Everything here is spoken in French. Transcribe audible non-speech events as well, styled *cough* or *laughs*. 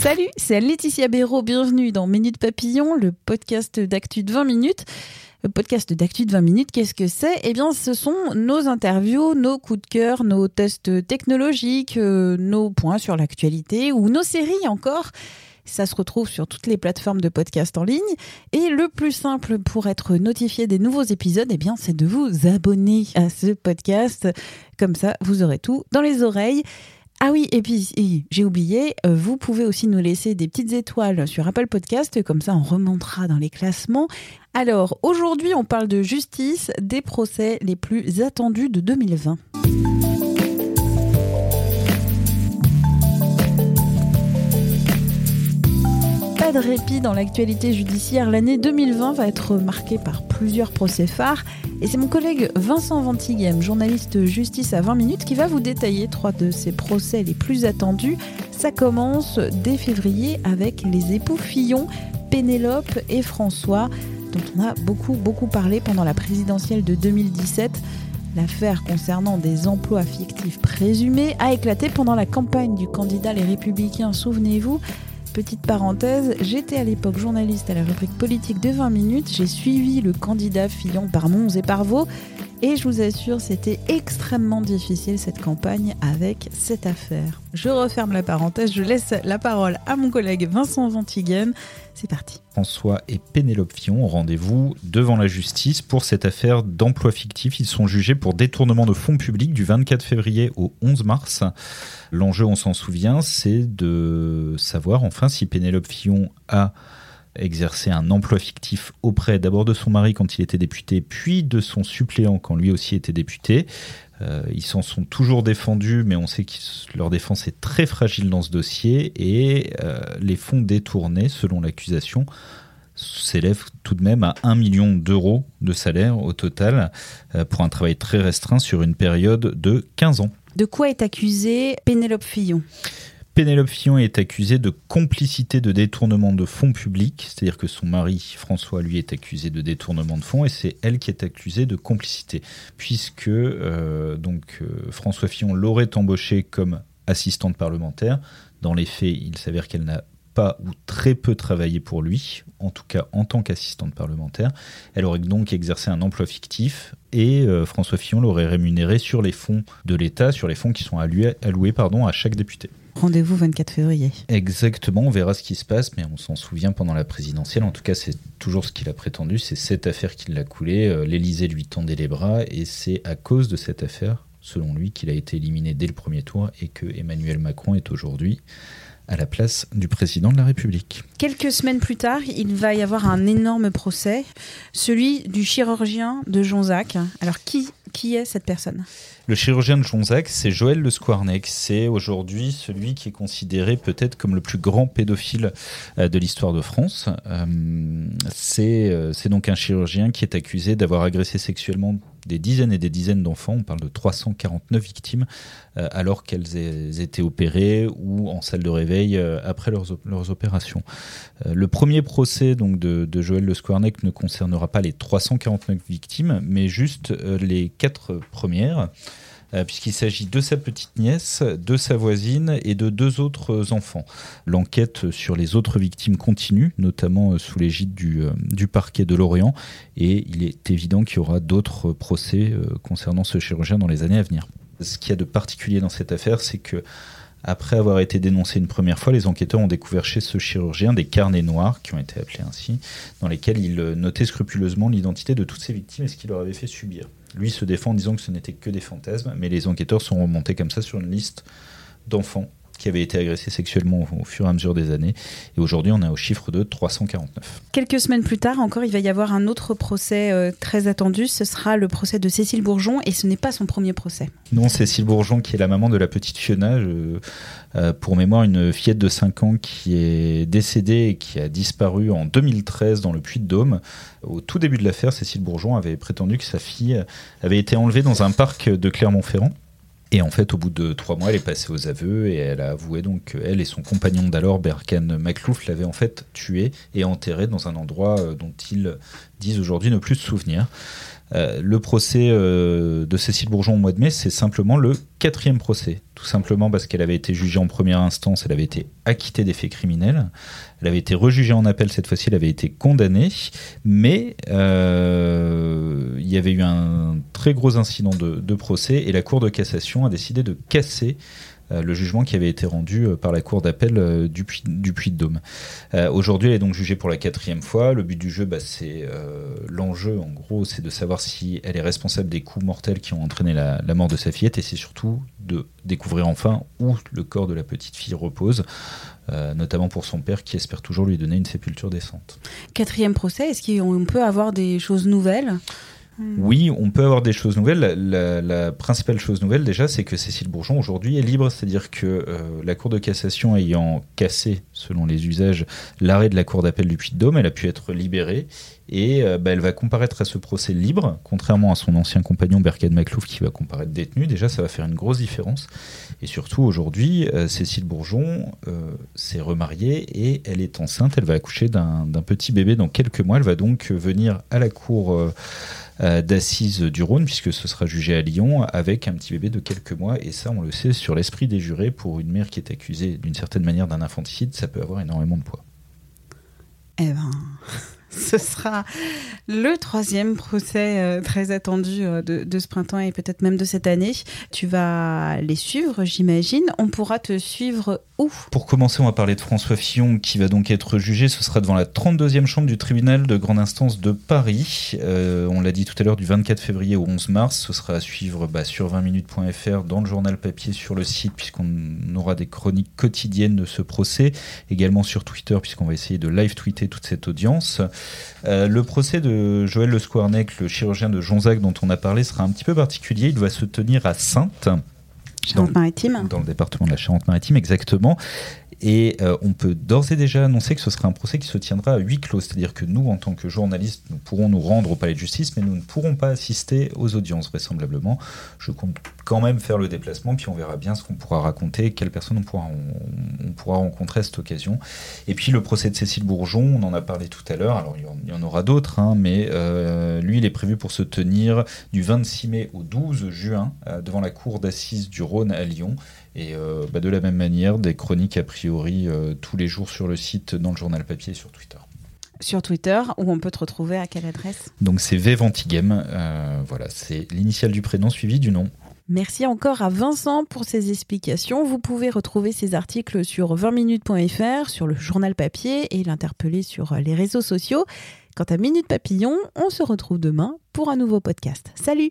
Salut, c'est Laetitia Béraud. Bienvenue dans Minute Papillon, le podcast d'actu de 20 minutes. Le podcast d'actu de 20 minutes, qu'est-ce que c'est? Eh bien, ce sont nos interviews, nos coups de cœur, nos tests technologiques, euh, nos points sur l'actualité ou nos séries encore. Ça se retrouve sur toutes les plateformes de podcast en ligne. Et le plus simple pour être notifié des nouveaux épisodes, eh bien, c'est de vous abonner à ce podcast. Comme ça, vous aurez tout dans les oreilles. Ah oui, et puis j'ai oublié, euh, vous pouvez aussi nous laisser des petites étoiles sur Apple Podcast, comme ça on remontera dans les classements. Alors aujourd'hui on parle de justice, des procès les plus attendus de 2020. De répit dans l'actualité judiciaire, l'année 2020 va être marquée par plusieurs procès phares. Et c'est mon collègue Vincent Ventighem, journaliste justice à 20 minutes, qui va vous détailler trois de ces procès les plus attendus. Ça commence dès février avec les époux Fillon, Pénélope et François, dont on a beaucoup beaucoup parlé pendant la présidentielle de 2017. L'affaire concernant des emplois fictifs présumés a éclaté pendant la campagne du candidat Les Républicains, souvenez-vous. Petite parenthèse, j'étais à l'époque journaliste à la rubrique politique de 20 minutes, j'ai suivi le candidat Fillon par Mons et par Vaux, et je vous assure, c'était extrêmement difficile cette campagne avec cette affaire. Je referme la parenthèse, je laisse la parole à mon collègue Vincent Ventiguen. C'est parti. François et Pénélope Fillon ont rendez-vous devant la justice pour cette affaire d'emploi fictif. Ils sont jugés pour détournement de fonds publics du 24 février au 11 mars. L'enjeu, on s'en souvient, c'est de savoir enfin si Pénélope Fillon a exercé un emploi fictif auprès d'abord de son mari quand il était député, puis de son suppléant quand lui aussi était député. Euh, ils s'en sont toujours défendus, mais on sait que leur défense est très fragile dans ce dossier et euh, les fonds détournés, selon l'accusation, s'élèvent tout de même à 1 million d'euros de salaire au total euh, pour un travail très restreint sur une période de 15 ans. De quoi est accusée Pénélope Fillon? Pénélope Fillon est accusée de complicité de détournement de fonds publics, c'est-à-dire que son mari François lui est accusé de détournement de fonds et c'est elle qui est accusée de complicité, puisque euh, donc euh, François Fillon l'aurait embauchée comme assistante parlementaire. Dans les faits, il s'avère qu'elle n'a pas ou très peu travaillé pour lui, en tout cas en tant qu'assistante parlementaire. Elle aurait donc exercé un emploi fictif et euh, François Fillon l'aurait rémunéré sur les fonds de l'État, sur les fonds qui sont alloués, à chaque député. Rendez-vous 24 février. Exactement, on verra ce qui se passe, mais on s'en souvient pendant la présidentielle. En tout cas, c'est toujours ce qu'il a prétendu, c'est cette affaire qui l'a coulé. Euh, L'Élysée lui tendait les bras, et c'est à cause de cette affaire, selon lui, qu'il a été éliminé dès le premier tour et que Emmanuel Macron est aujourd'hui à la place du président de la République. Quelques semaines plus tard, il va y avoir un énorme procès, celui du chirurgien de Jonzac. Alors qui, qui est cette personne? Le chirurgien de Jonzac, c'est Joël Le Squarnec. C'est aujourd'hui celui qui est considéré peut-être comme le plus grand pédophile euh, de l'histoire de France. Euh, euh, c'est donc un chirurgien qui est accusé d'avoir agressé sexuellement des dizaines et des dizaines d'enfants, on parle de 349 victimes, alors qu'elles étaient opérées ou en salle de réveil après leurs, opérations. le premier procès donc, de, de Joël Le Squarnec ne concernera pas les 349 victimes, mais juste les quatre premières. Euh, puisqu'il s'agit de sa petite nièce, de sa voisine et de deux autres enfants. L'enquête sur les autres victimes continue, notamment euh, sous l'égide du, euh, du, parquet de Lorient, et il est évident qu'il y aura d'autres procès concernant ce chirurgien dans les années à venir. Ce qu'il y a de particulier dans cette affaire, c'est que après avoir été dénoncé une première fois, les enquêteurs ont découvert chez ce chirurgien des carnets noirs, qui ont été appelés ainsi, dans lesquels il notait scrupuleusement l'identité de toutes ses victimes et ce qu'il leur avait fait subir. Lui se défend en disant que ce n'était que des fantasmes, mais les enquêteurs sont remontés comme ça sur une liste d'enfants qui avaient été agressés sexuellement au, fur et à mesure des années. Et aujourd'hui, on est au chiffre de 349. Quelques semaines plus tard, encore, il va y avoir un autre procès euh, très attendu. Ce sera le procès de Cécile Bourgeon, et ce n'est pas son premier procès. Non, Cécile Bourgeon, qui est la maman de la petite Fiona, euh, pour mémoire, une fillette de 5 ans qui est décédée et qui a disparu en 2013 dans le Puy-de-Dôme. Au tout début de l'affaire, Cécile Bourgeon avait prétendu que sa fille avait été enlevée dans un parc de Clermont-Ferrand. Et en fait, au bout de trois mois, elle est passée aux aveux et elle a avoué donc qu'elle et son compagnon d'alors, Berkan Maclouf, l'avaient en fait tué et enterré dans un endroit euh, dont ils disent aujourd'hui ne plus se souvenir. Euh, le procès euh, de Cécile Bourgeon au mois de mai, c'est simplement le quatrième procès. Tout simplement parce qu'elle avait été jugée en première instance, elle avait été acquittée des faits criminels. Elle avait été rejugée en appel, cette fois-ci, elle avait été condamnée. Mais euh, il y avait eu un très gros incident de, procès et la Cour de cassation a décidé de casser le jugement qui avait été rendu euh, par la Cour d'appel euh, du, Puy, du de Dôme. Aujourd'hui, elle est donc jugée pour la quatrième fois. Le but du jeu, bah, c'est l'enjeu, en gros, c'est de savoir si elle est responsable des coups mortels qui ont entraîné la, mort de sa fillette, et c'est surtout de découvrir enfin où le corps de la petite fille repose. notamment pour son père qui espère toujours lui donner une sépulture décente. Quatrième procès, est-ce qu'on peut avoir des choses nouvelles? Hmm. Oui, on peut avoir des choses nouvelles. La, principale chose nouvelle, déjà, c'est que Cécile Bourgeon, aujourd'hui, est libre. C'est-à-dire que euh, la Cour de cassation ayant cassé, selon les usages, l'arrêt de la Cour d'appel du Puy-de-Dôme, elle a pu être libérée. Et euh, bah, elle va comparaître à ce procès libre, contrairement à son ancien compagnon Berkane Maclouf qui va comparaître détenu. Déjà, ça va faire une grosse différence. Et surtout, aujourd'hui, euh, Cécile Bourgeon s'est remariée et elle est enceinte. Elle va accoucher d'un petit bébé dans quelques mois. Elle va donc venir à la Cour d'assises du Rhône, puisque ce sera jugé à Lyon, avec un petit bébé de quelques mois. Et ça, on le sait, sur l'esprit des jurés, pour une mère qui est accusée d'une certaine manière d'un infanticide, ça peut avoir énormément de poids. Eh ben, *laughs* ce sera le troisième procès euh, très attendu euh, de, ce printemps et peut-être même de cette année. Tu vas les suivre, j'imagine. On pourra te suivre où? Pour commencer, on va parler de François Fillon qui va donc être jugé. Ce sera devant la 32e chambre du tribunal de grande instance de Paris. Euh, on l'a dit tout à l'heure, du 24 février au 11 mars. Ce sera à suivre bah, sur 20minutes.fr, dans le journal papier, sur le site, puisqu'on aura des chroniques quotidiennes de ce procès. Également sur Twitter, puisqu'on va essayer de live tweeter toute cette audience. Euh, le procès de Joël Le Squarnec, le chirurgien de Jonzac dont on a parlé, sera un petit peu particulier. Il doit se tenir à Sainte. Charente-Maritime. Dans le département de la Charente-Maritime, exactement. Et euh, on peut d'ores et déjà annoncer que ce sera un procès qui se tiendra à huis clos. C'est-à-dire que nous, en tant que journalistes, nous pourrons nous rendre au palais de justice, mais nous ne pourrons pas assister aux audiences, vraisemblablement. Je compte quand même faire le déplacement, puis on verra bien ce qu'on pourra raconter, quelles personnes on pourra, on, pourra rencontrer à cette occasion. Et puis le procès de Cécile Bourgeon, on en a parlé tout à l'heure. Alors il y en aura d'autres, hein, mais euh, lui, il est prévu pour se tenir du 26 mai au 12 juin euh, devant la cour d'assises du Rhône à Lyon. Et euh, bah, de la même manière, des chroniques a priori euh, tous les jours sur le site, dans le journal papier et sur Twitter. Sur Twitter, où on peut te retrouver à quelle adresse? Donc c'est Vventigame, euh, voilà, c'est l'initiale du prénom suivi du nom. Merci encore à Vincent pour ses explications. Vous pouvez retrouver ses articles sur 20minutes.fr, sur le journal papier et l'interpeller sur les réseaux sociaux. Quant à Minute Papillon, on se retrouve demain pour un nouveau podcast. Salut